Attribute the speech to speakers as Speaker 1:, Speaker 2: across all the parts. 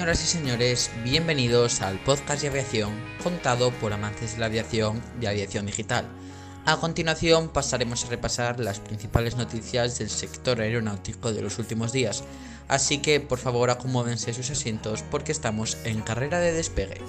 Speaker 1: Señoras y señores, bienvenidos al podcast de aviación contado por amantes de la aviación de aviación digital. A continuación pasaremos a repasar las principales noticias del sector aeronáutico de los últimos días, así que por favor acomódense sus asientos porque estamos en carrera de despegue.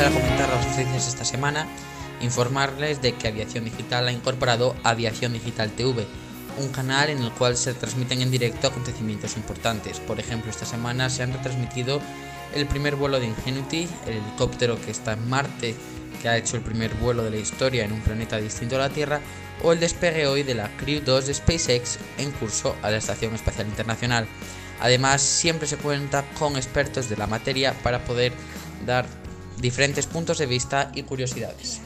Speaker 1: Empezar a comentar las noticias esta semana, informarles de que Aviación Digital ha incorporado Aviación Digital TV, un canal en el cual se transmiten en directo acontecimientos importantes. Por ejemplo, esta semana se han retransmitido el primer vuelo de Ingenuity, el helicóptero que está en Marte, que ha hecho el primer vuelo de la historia en un planeta distinto a la Tierra, o el despegue hoy de la Crew 2 de SpaceX en curso a la Estación Espacial Internacional. Además, siempre se cuenta con expertos de la materia para poder dar diferentes puntos de vista y curiosidades.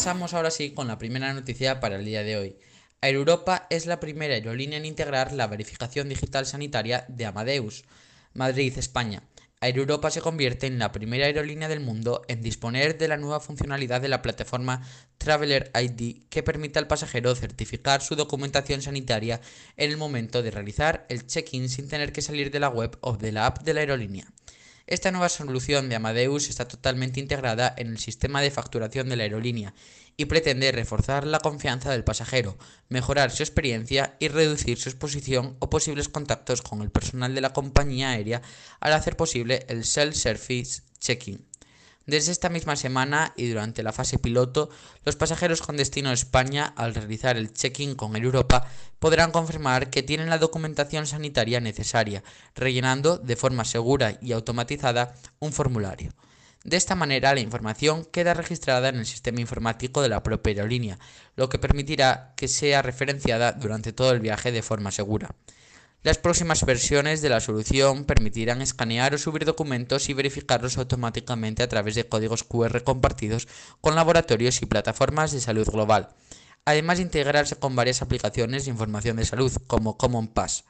Speaker 1: Pasamos ahora sí con la primera noticia para el día de hoy. Air Europa es la primera aerolínea en integrar la verificación digital sanitaria de Amadeus. Madrid, España. Air Europa se convierte en la primera aerolínea del mundo en disponer de la nueva funcionalidad de la plataforma Traveler ID que permite al pasajero certificar su documentación sanitaria en el momento de realizar el check-in sin tener que salir de la web o de la app de la aerolínea. Esta nueva solución de Amadeus está totalmente integrada en el sistema de facturación de la aerolínea y pretende reforzar la confianza del pasajero, mejorar su experiencia y reducir su exposición o posibles contactos con el personal de la compañía aérea al hacer posible el self-service check-in. Desde esta misma semana y durante la fase piloto, los pasajeros con destino a España, al realizar el check-in con el Europa, podrán confirmar que tienen la documentación sanitaria necesaria, rellenando de forma segura y automatizada un formulario. De esta manera, la información queda registrada en el sistema informático de la propia aerolínea, lo que permitirá que sea referenciada durante todo el viaje de forma segura. Las próximas versiones de la solución permitirán escanear o subir documentos y verificarlos automáticamente a través de códigos QR compartidos con laboratorios y plataformas de salud global, además de integrarse con varias aplicaciones de información de salud como Common Pass.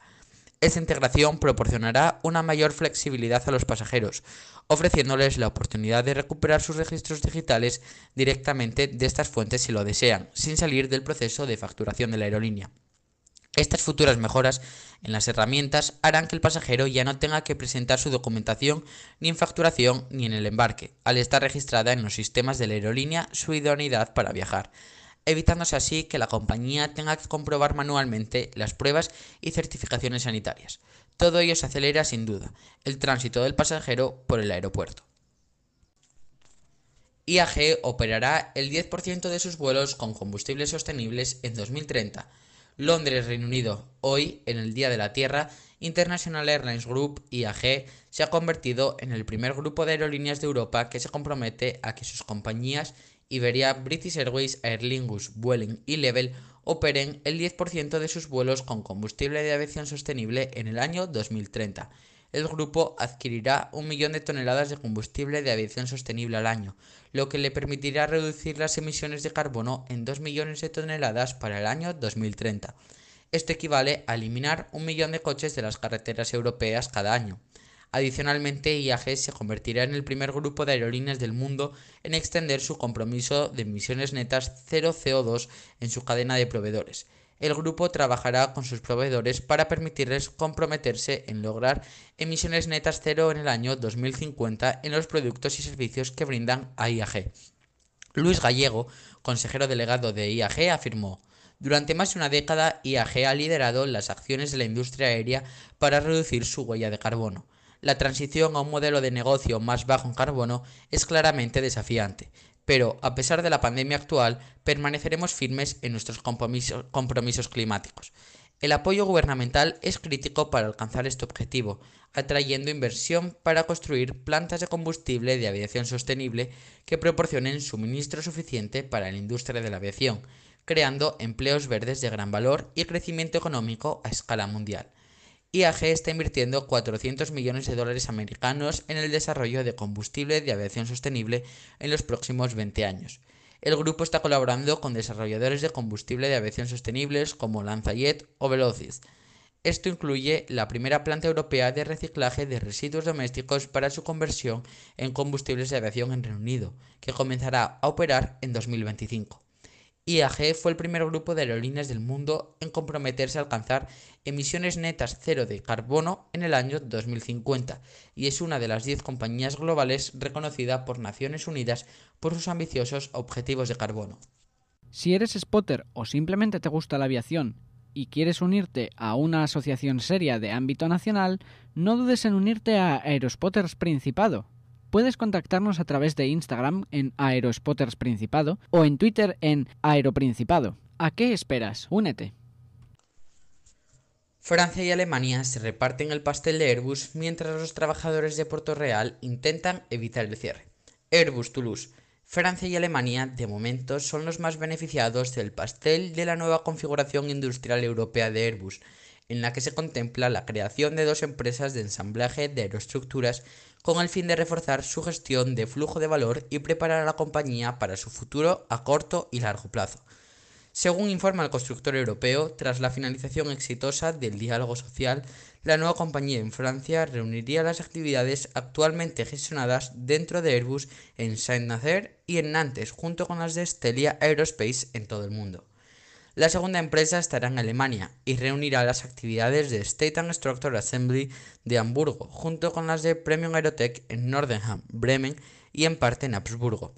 Speaker 1: Esta integración proporcionará una mayor flexibilidad a los pasajeros, ofreciéndoles la oportunidad de recuperar sus registros digitales directamente de estas fuentes si lo desean, sin salir del proceso de facturación de la aerolínea. Estas futuras mejoras en las herramientas harán que el pasajero ya no tenga que presentar su documentación ni en facturación ni en el embarque, al estar registrada en los sistemas de la aerolínea su idoneidad para viajar, evitándose así que la compañía tenga que comprobar manualmente las pruebas y certificaciones sanitarias. Todo ello se acelera sin duda el tránsito del pasajero por el aeropuerto. IAG operará el 10% de sus vuelos con combustibles sostenibles en 2030 Londres, Reino Unido. Hoy, en el Día de la Tierra, International Airlines Group, IAG, se ha convertido en el primer grupo de aerolíneas de Europa que se compromete a que sus compañías Iberia, British Airways, Aer Lingus, Vueling y Level operen el 10% de sus vuelos con combustible de aviación sostenible en el año 2030 el grupo adquirirá un millón de toneladas de combustible de aviación sostenible al año, lo que le permitirá reducir las emisiones de carbono en 2 millones de toneladas para el año 2030. Esto equivale a eliminar un millón de coches de las carreteras europeas cada año. Adicionalmente, IAG se convertirá en el primer grupo de aerolíneas del mundo en extender su compromiso de emisiones netas 0 CO2 en su cadena de proveedores el grupo trabajará con sus proveedores para permitirles comprometerse en lograr emisiones netas cero en el año 2050 en los productos y servicios que brindan a IAG. Luis Gallego, consejero delegado de IAG, afirmó durante más de una década, IAG ha liderado las acciones de la industria aérea para reducir su huella de carbono. La transición a un modelo de negocio más bajo en carbono es claramente desafiante, pero a pesar de la pandemia actual, permaneceremos firmes en nuestros compromisos, climáticos. El apoyo gubernamental es crítico para alcanzar este objetivo, atrayendo inversión para construir plantas de combustible de aviación sostenible que proporcionen suministro suficiente para la industria de la aviación, creando empleos verdes de gran valor y crecimiento económico a escala mundial. IAG está invirtiendo 400 millones de dólares americanos en el desarrollo de combustible de aviación sostenible en los próximos 20 años el grupo está colaborando con desarrolladores de combustible de aviación sostenibles como Lanzajet o Velocis. Esto incluye la primera planta europea de reciclaje de residuos domésticos para su conversión en combustibles de aviación en Reino Unido, que comenzará a operar en 2025. IAG fue el primer grupo de aerolíneas del mundo en comprometerse a alcanzar emisiones netas cero de carbono en el año 2050 y es una de las 10 compañías globales reconocida por Naciones Unidas por sus ambiciosos objetivos de carbono.
Speaker 2: Si eres spotter o simplemente te gusta la aviación y quieres unirte a una asociación seria de ámbito nacional, no dudes en unirte a Aerospotters Principado puedes contactarnos a través de Instagram en Aerospotters Principado o en Twitter en Aeroprincipado. ¿A qué esperas? Únete.
Speaker 1: Francia y Alemania se reparten el pastel de Airbus mientras los trabajadores de Puerto Real intentan evitar el cierre. Airbus Toulouse. Francia y Alemania, de momento, son los más beneficiados del pastel de la nueva configuración industrial europea de Airbus, en la que se contempla la creación de dos empresas de ensamblaje de aeroestructuras con el fin de reforzar su gestión de flujo de valor y preparar a la compañía para su futuro a corto y largo plazo. Según informa el constructor europeo, tras la finalización exitosa del diálogo social, la nueva compañía en Francia reuniría las actividades actualmente gestionadas dentro de Airbus en Saint-Nazaire y en Nantes, junto con las de Stelia Aerospace en todo el mundo. La segunda empresa estará en Alemania y reunirá las actividades de State and Structure Assembly de Hamburgo, junto con las de Premium Aerotech en Nordenham, Bremen y en parte en Habsburgo.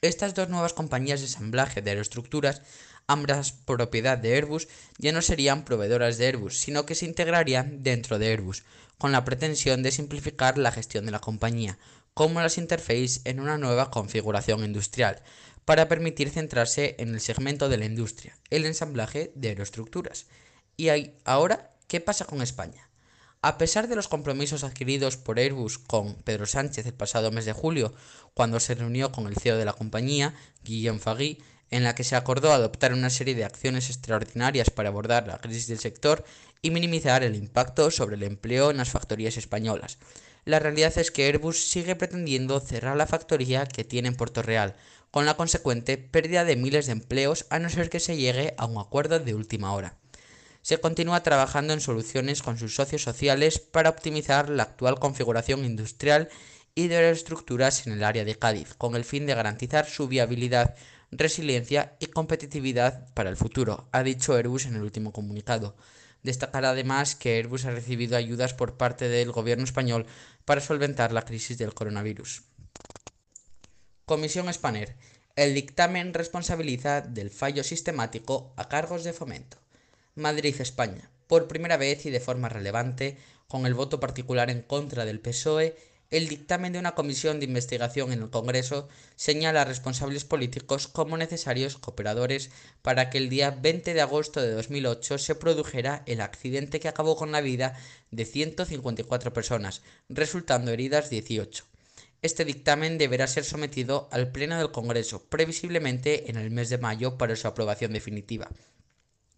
Speaker 1: Estas dos nuevas compañías de ensamblaje de aeroestructuras, ambas propiedad de Airbus, ya no serían proveedoras de Airbus, sino que se integrarían dentro de Airbus, con la pretensión de simplificar la gestión de la compañía, como las interfaces en una nueva configuración industrial, para permitir centrarse en el segmento de la industria, el ensamblaje de aeroestructuras. Y ahora, ¿qué pasa con España? A pesar de los compromisos adquiridos por Airbus con Pedro Sánchez el pasado mes de julio, cuando se reunió con el CEO de la compañía, Guillaume Fagui, en la que se acordó adoptar una serie de acciones extraordinarias para abordar la crisis del sector y minimizar el impacto sobre el empleo en las factorías españolas. La realidad es que Airbus sigue pretendiendo cerrar la factoría que tiene en Puerto Real, con la consecuente pérdida de miles de empleos a no ser que se llegue a un acuerdo de última hora. Se continúa trabajando en soluciones con sus socios sociales para optimizar la actual configuración industrial y de estructuras en el área de Cádiz, con el fin de garantizar su viabilidad, resiliencia y competitividad para el futuro, ha dicho Airbus en el último comunicado. Destacar además que Airbus ha recibido ayudas por parte del gobierno español para solventar la crisis del coronavirus. Comisión Spanner. El dictamen responsabiliza del fallo sistemático a cargos de fomento. Madrid, España. Por primera vez y de forma relevante, con el voto particular en contra del PSOE, el dictamen de una comisión de investigación en el Congreso señala a responsables políticos como necesarios cooperadores para que el día 20 de agosto de 2008 se produjera el accidente que acabó con la vida de 154 personas, resultando heridas 18. Este dictamen deberá ser sometido al Pleno del Congreso, previsiblemente en el mes de mayo, para su aprobación definitiva.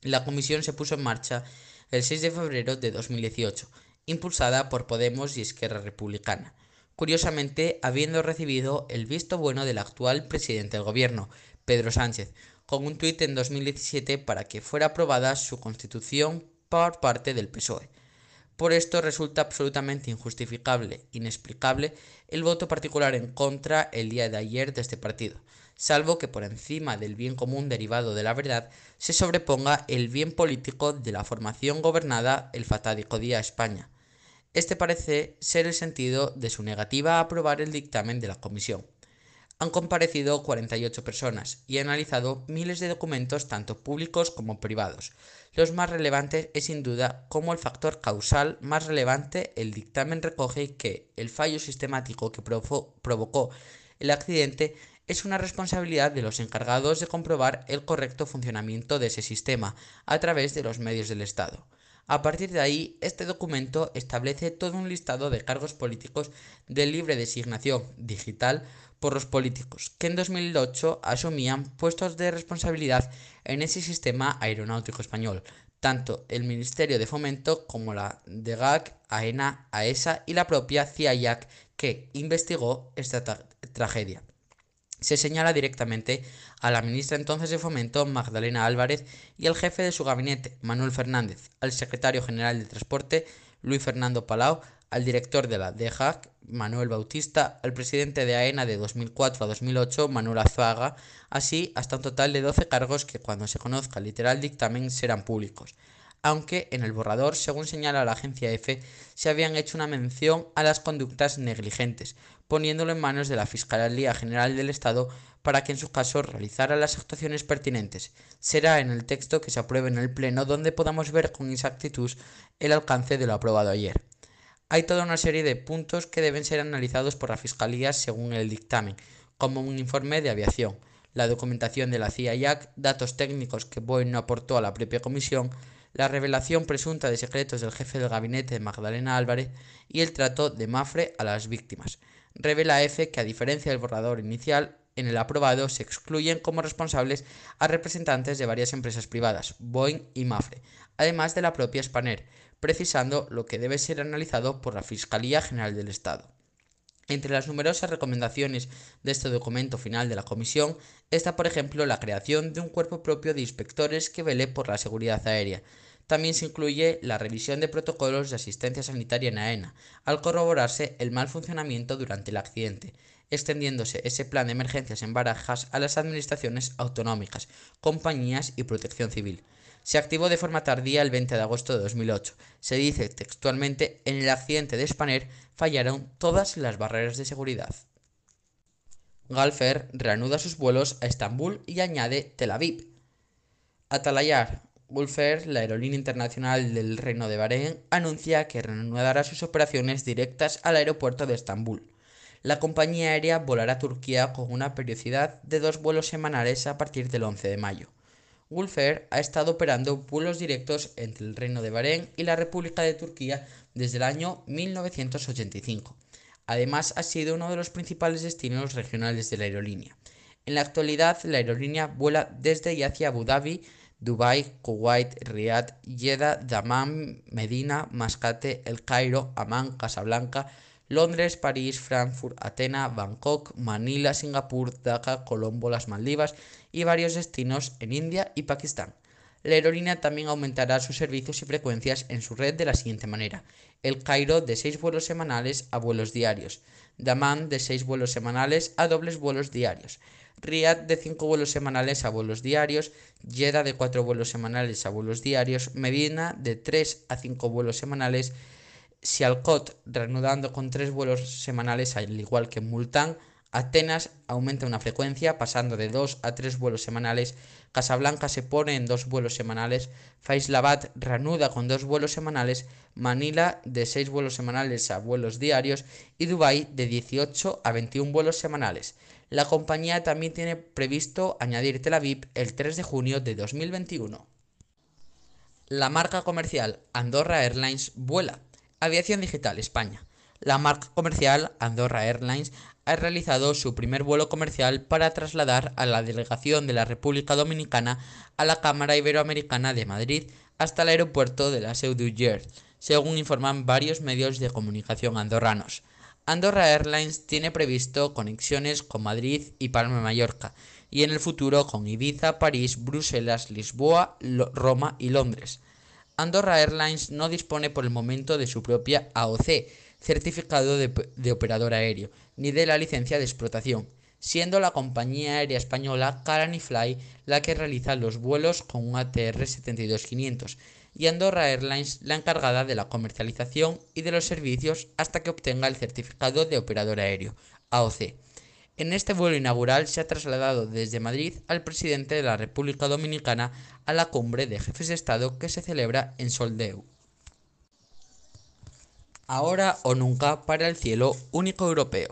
Speaker 1: La comisión se puso en marcha el 6 de febrero de 2018, impulsada por Podemos y Esquerra Republicana, curiosamente habiendo recibido el visto bueno del actual presidente del gobierno, Pedro Sánchez, con un tuit en 2017 para que fuera aprobada su constitución por parte del PSOE. Por esto resulta absolutamente injustificable, inexplicable, el voto particular en contra el día de ayer de este partido, salvo que por encima del bien común derivado de la verdad se sobreponga el bien político de la formación gobernada el fatádico día España. Este parece ser el sentido de su negativa a aprobar el dictamen de la Comisión han comparecido 48 personas y han analizado miles de documentos tanto públicos como privados. Los más relevantes es sin duda como el factor causal más relevante el dictamen recoge que el fallo sistemático que provocó el accidente es una responsabilidad de los encargados de comprobar el correcto funcionamiento de ese sistema a través de los medios del Estado. A partir de ahí, este documento establece todo un listado de cargos políticos de libre designación digital por los políticos, que en 2008 asumían puestos de responsabilidad en ese sistema aeronáutico español, tanto el Ministerio de Fomento como la DGAC, AENA, AESA y la propia CIAIAC, que investigó esta tragedia. Se señala directamente a la ministra entonces de Fomento, Magdalena Álvarez, y al jefe de su gabinete, Manuel Fernández, al secretario general de Transporte, Luis Fernando Palau, al director de la DGAC, Manuel Bautista, al presidente de AENA de 2004 a 2008, Manuel Azuaga, así hasta un total de 12 cargos que cuando se conozca el literal dictamen serán públicos. Aunque en el borrador, según señala la agencia EFE, se habían hecho una mención a las conductas negligentes, poniéndolo en manos de la Fiscalía General del Estado para que en su caso realizara las actuaciones pertinentes. Será en el texto que se apruebe en el Pleno donde podamos ver con exactitud el alcance de lo aprobado ayer. Hay toda una serie de puntos que deben ser analizados por la Fiscalía según el dictamen, como un informe de aviación, la documentación de la CIA datos técnicos que Boeing no aportó a la propia comisión, la revelación presunta de secretos del jefe del gabinete de Magdalena Álvarez y el trato de Mafre a las víctimas. Revela F que a diferencia del borrador inicial, en el aprobado se excluyen como responsables a representantes de varias empresas privadas, Boeing y Mafre, además de la propia Spanair, precisando lo que debe ser analizado por la Fiscalía General del Estado. Entre las numerosas recomendaciones de este documento final de la Comisión está, por ejemplo, la creación de un cuerpo propio de inspectores que vele por la seguridad aérea. También se incluye la revisión de protocolos de asistencia sanitaria en AENA, al corroborarse el mal funcionamiento durante el accidente, extendiéndose ese plan de emergencias en barajas a las administraciones autonómicas, compañías y protección civil se activó de forma tardía el 20 de agosto de 2008. Se dice textualmente, en el accidente de Spanair fallaron todas las barreras de seguridad. Galfer reanuda sus vuelos a Estambul y añade Tel Aviv. Atalayar, Gulfer, la aerolínea internacional del Reino de Bahrein, anuncia que reanudará sus operaciones directas al aeropuerto de Estambul. La compañía aérea volará a Turquía con una periodicidad de dos vuelos semanales a partir del 11 de mayo. Gulfer ha estado operando vuelos directos entre el Reino de Bahrein y la República de Turquía desde el año 1985. Además, ha sido uno de los principales destinos regionales de la aerolínea. En la actualidad, la aerolínea vuela desde y hacia Abu Dhabi, Dubai, Kuwait, Riyadh, Jeddah, Dammam, Medina, Mascate, El Cairo, Amán, Casablanca, Londres, París, Frankfurt, Atena, Bangkok, Manila, Singapur, Dhaka, Colombo, las Maldivas y varios destinos en India y Pakistán. La aerolínea también aumentará sus servicios y frecuencias en su red de la siguiente manera. El Cairo de 6 vuelos semanales a vuelos diarios. Daman de 6 vuelos semanales a dobles vuelos diarios. Riyadh de 5 vuelos semanales a vuelos diarios. Jeddah de 4 vuelos semanales a vuelos diarios. Medina de 3 a 5 vuelos semanales Sialcot reanudando con tres vuelos semanales al igual que Multan, Atenas aumenta una frecuencia pasando de dos a tres vuelos semanales, Casablanca se pone en dos vuelos semanales, Faislabad reanuda con dos vuelos semanales, Manila de seis vuelos semanales a vuelos diarios y Dubai de 18 a 21 vuelos semanales. La compañía también tiene previsto añadir Tel Aviv el 3 de junio de 2021. La marca comercial Andorra Airlines vuela. Aviación Digital España. La marca comercial Andorra Airlines ha realizado su primer vuelo comercial para trasladar a la delegación de la República Dominicana a la Cámara Iberoamericana de Madrid hasta el aeropuerto de la Seu según informan varios medios de comunicación andorranos. Andorra Airlines tiene previsto conexiones con Madrid y Palma Mallorca, y en el futuro con Ibiza, París, Bruselas, Lisboa, Roma y Londres. Andorra Airlines no dispone por el momento de su propia AOC, certificado de, operador aéreo, ni de la licencia de explotación, siendo la compañía aérea española Caranifly la que realiza los vuelos con un ATR 72500 y Andorra Airlines la encargada de la comercialización y de los servicios hasta que obtenga el certificado de operador aéreo, AOC. En este vuelo inaugural se ha trasladado desde Madrid al presidente de la República Dominicana a la cumbre de jefes de Estado que se celebra en Soldeu. Ahora o nunca para el cielo único europeo.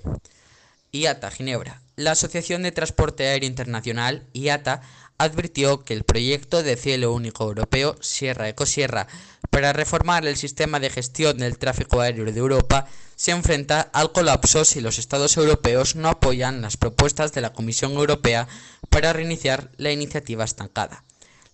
Speaker 1: IATA Ginebra. La Asociación de Transporte Aéreo Internacional, IATA, advirtió que el proyecto de cielo único europeo Sierra Ecosierra para reformar el sistema de gestión del tráfico aéreo de Europa se enfrenta al colapso si los Estados europeos no apoyan las propuestas de la Comisión Europea para reiniciar la iniciativa estancada.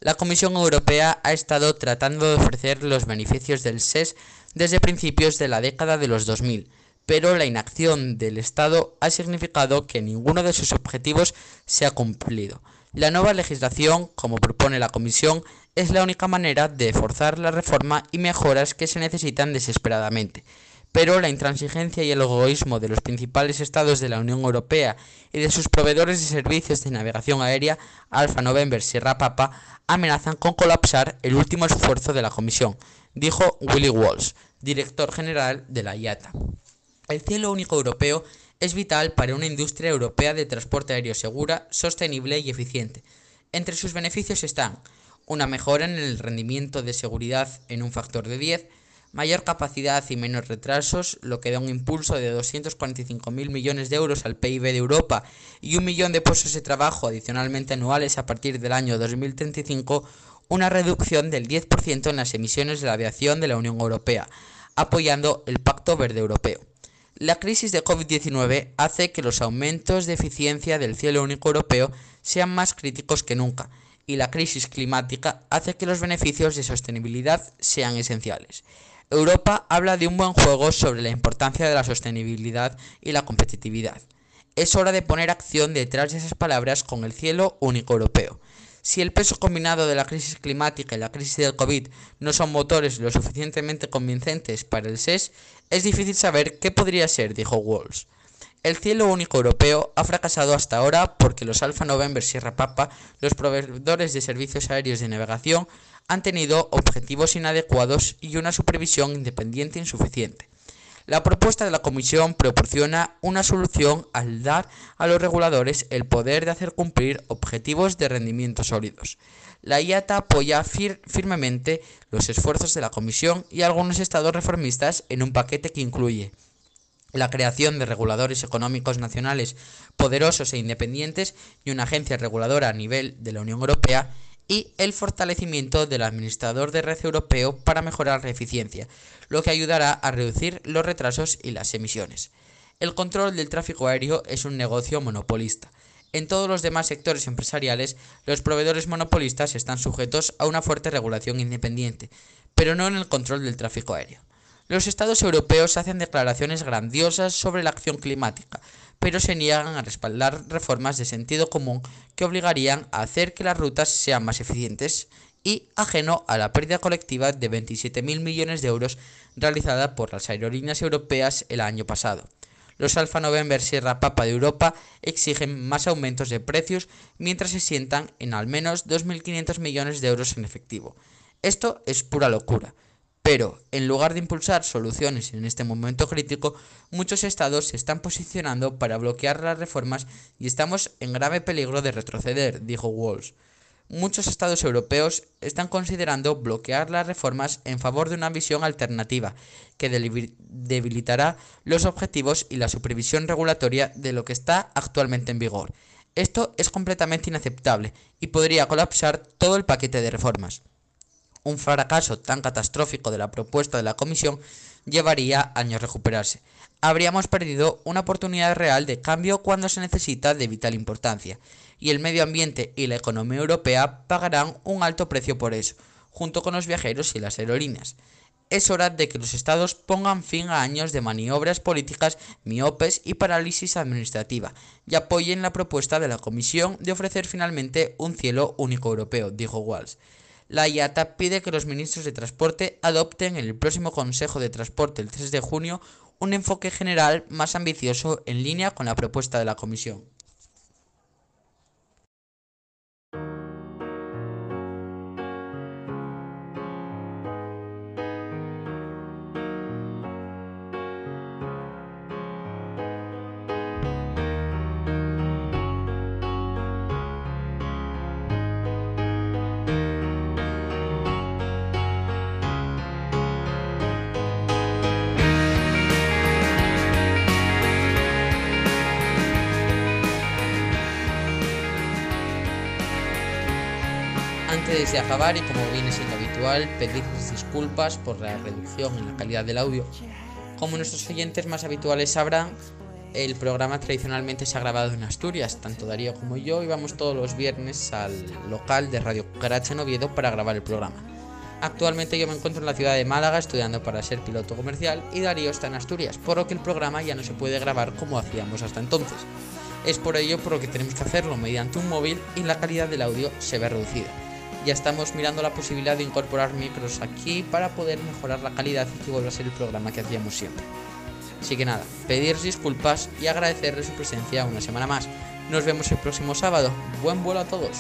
Speaker 1: La Comisión Europea ha estado tratando de ofrecer los beneficios del SES desde principios de la década de los 2000, pero la inacción del Estado ha significado que ninguno de sus objetivos se ha cumplido. La nueva legislación, como propone la Comisión, es la única manera de forzar la reforma y mejoras que se necesitan desesperadamente. Pero la intransigencia y el egoísmo de los principales estados de la Unión Europea y de sus proveedores de servicios de navegación aérea, Alfa November Sierra Papa, amenazan con colapsar el último esfuerzo de la Comisión, dijo Willy Walsh, director general de la IATA. El cielo único europeo es vital para una industria europea de transporte aéreo segura, sostenible y eficiente. Entre sus beneficios están una mejora en el rendimiento de seguridad en un factor de 10, mayor capacidad y menos retrasos, lo que da un impulso de 245.000 millones de euros al PIB de Europa y un millón de puestos de trabajo adicionalmente anuales a partir del año 2035, una reducción del 10% en las emisiones de la aviación de la Unión Europea, apoyando el Pacto Verde Europeo. La crisis de COVID-19 hace que los aumentos de eficiencia del cielo único europeo sean más críticos que nunca, y la crisis climática hace que los beneficios de sostenibilidad sean esenciales. Europa habla de un buen juego sobre la importancia de la sostenibilidad y la competitividad. Es hora de poner acción detrás de esas palabras con el cielo único europeo. Si el peso combinado de la crisis climática y la crisis del COVID no son motores lo suficientemente convincentes para el SES, es difícil saber qué podría ser, dijo Walls. El cielo único europeo ha fracasado hasta ahora porque los Alfa November Sierra Papa, los proveedores de servicios aéreos de navegación, han tenido objetivos inadecuados y una supervisión independiente insuficiente. La propuesta de la Comisión proporciona una solución al dar a los reguladores el poder de hacer cumplir objetivos de rendimiento sólidos. La IATA apoya firmemente los esfuerzos de la Comisión y algunos estados reformistas en un paquete que incluye la creación de reguladores económicos nacionales poderosos e independientes y una agencia reguladora a nivel de la Unión Europea y el fortalecimiento del administrador de red europeo para mejorar la eficiencia, lo que ayudará a reducir los retrasos y las emisiones. El control del tráfico aéreo es un negocio monopolista. En todos los demás sectores empresariales, los proveedores monopolistas están sujetos a una fuerte regulación independiente, pero no en el control del tráfico aéreo. Los estados europeos hacen declaraciones grandiosas sobre la acción climática, pero se niegan a respaldar reformas de sentido común que obligarían a hacer que las rutas sean más eficientes y ajeno a la pérdida colectiva de 27.000 millones de euros realizada por las aerolíneas europeas el año pasado. Los Alfa November Sierra Papa de Europa exigen más aumentos de precios mientras se sientan en al menos 2.500 millones de euros en efectivo. Esto es pura locura. Pero, en lugar de impulsar soluciones en este momento crítico, muchos estados se están posicionando para bloquear las reformas y estamos en grave peligro de retroceder, dijo Walsh. Muchos estados europeos están considerando bloquear las reformas en favor de una visión alternativa que debilitará los objetivos y la supervisión regulatoria de lo que está actualmente en vigor. Esto es completamente inaceptable y podría colapsar todo el paquete de reformas. Un fracaso tan catastrófico de la propuesta de la Comisión llevaría años recuperarse. Habríamos perdido una oportunidad real de cambio cuando se necesita de vital importancia, y el medio ambiente y la economía europea pagarán un alto precio por eso, junto con los viajeros y las aerolíneas. Es hora de que los estados pongan fin a años de maniobras políticas miopes y parálisis administrativa y apoyen la propuesta de la Comisión de ofrecer finalmente un cielo único europeo, dijo Walsh la IATA pide que los ministros de Transporte adopten en el próximo Consejo de Transporte el 3 de junio un enfoque general más ambicioso en línea con la propuesta de la Comisión. Antes de acabar y como viene siendo habitual, pedir disculpas por la reducción en la calidad del audio. Como nuestros oyentes más habituales sabrán, el programa tradicionalmente se ha grabado en Asturias, tanto Darío como yo íbamos todos los viernes al local de Radio Cucaracha en Oviedo para grabar el programa. Actualmente yo me encuentro en la ciudad de Málaga estudiando para ser piloto comercial y Darío está en Asturias, por lo que el programa ya no se puede grabar como hacíamos hasta entonces. Es por ello por lo que tenemos que hacerlo mediante un móvil y la calidad del audio se ve reducida. Ya estamos mirando la posibilidad de incorporar micros aquí para poder mejorar la calidad y que vuelva a ser el programa que hacíamos siempre. Así que nada, pedir disculpas y agradecerle su presencia una semana más. Nos vemos el próximo sábado. Buen vuelo a todos.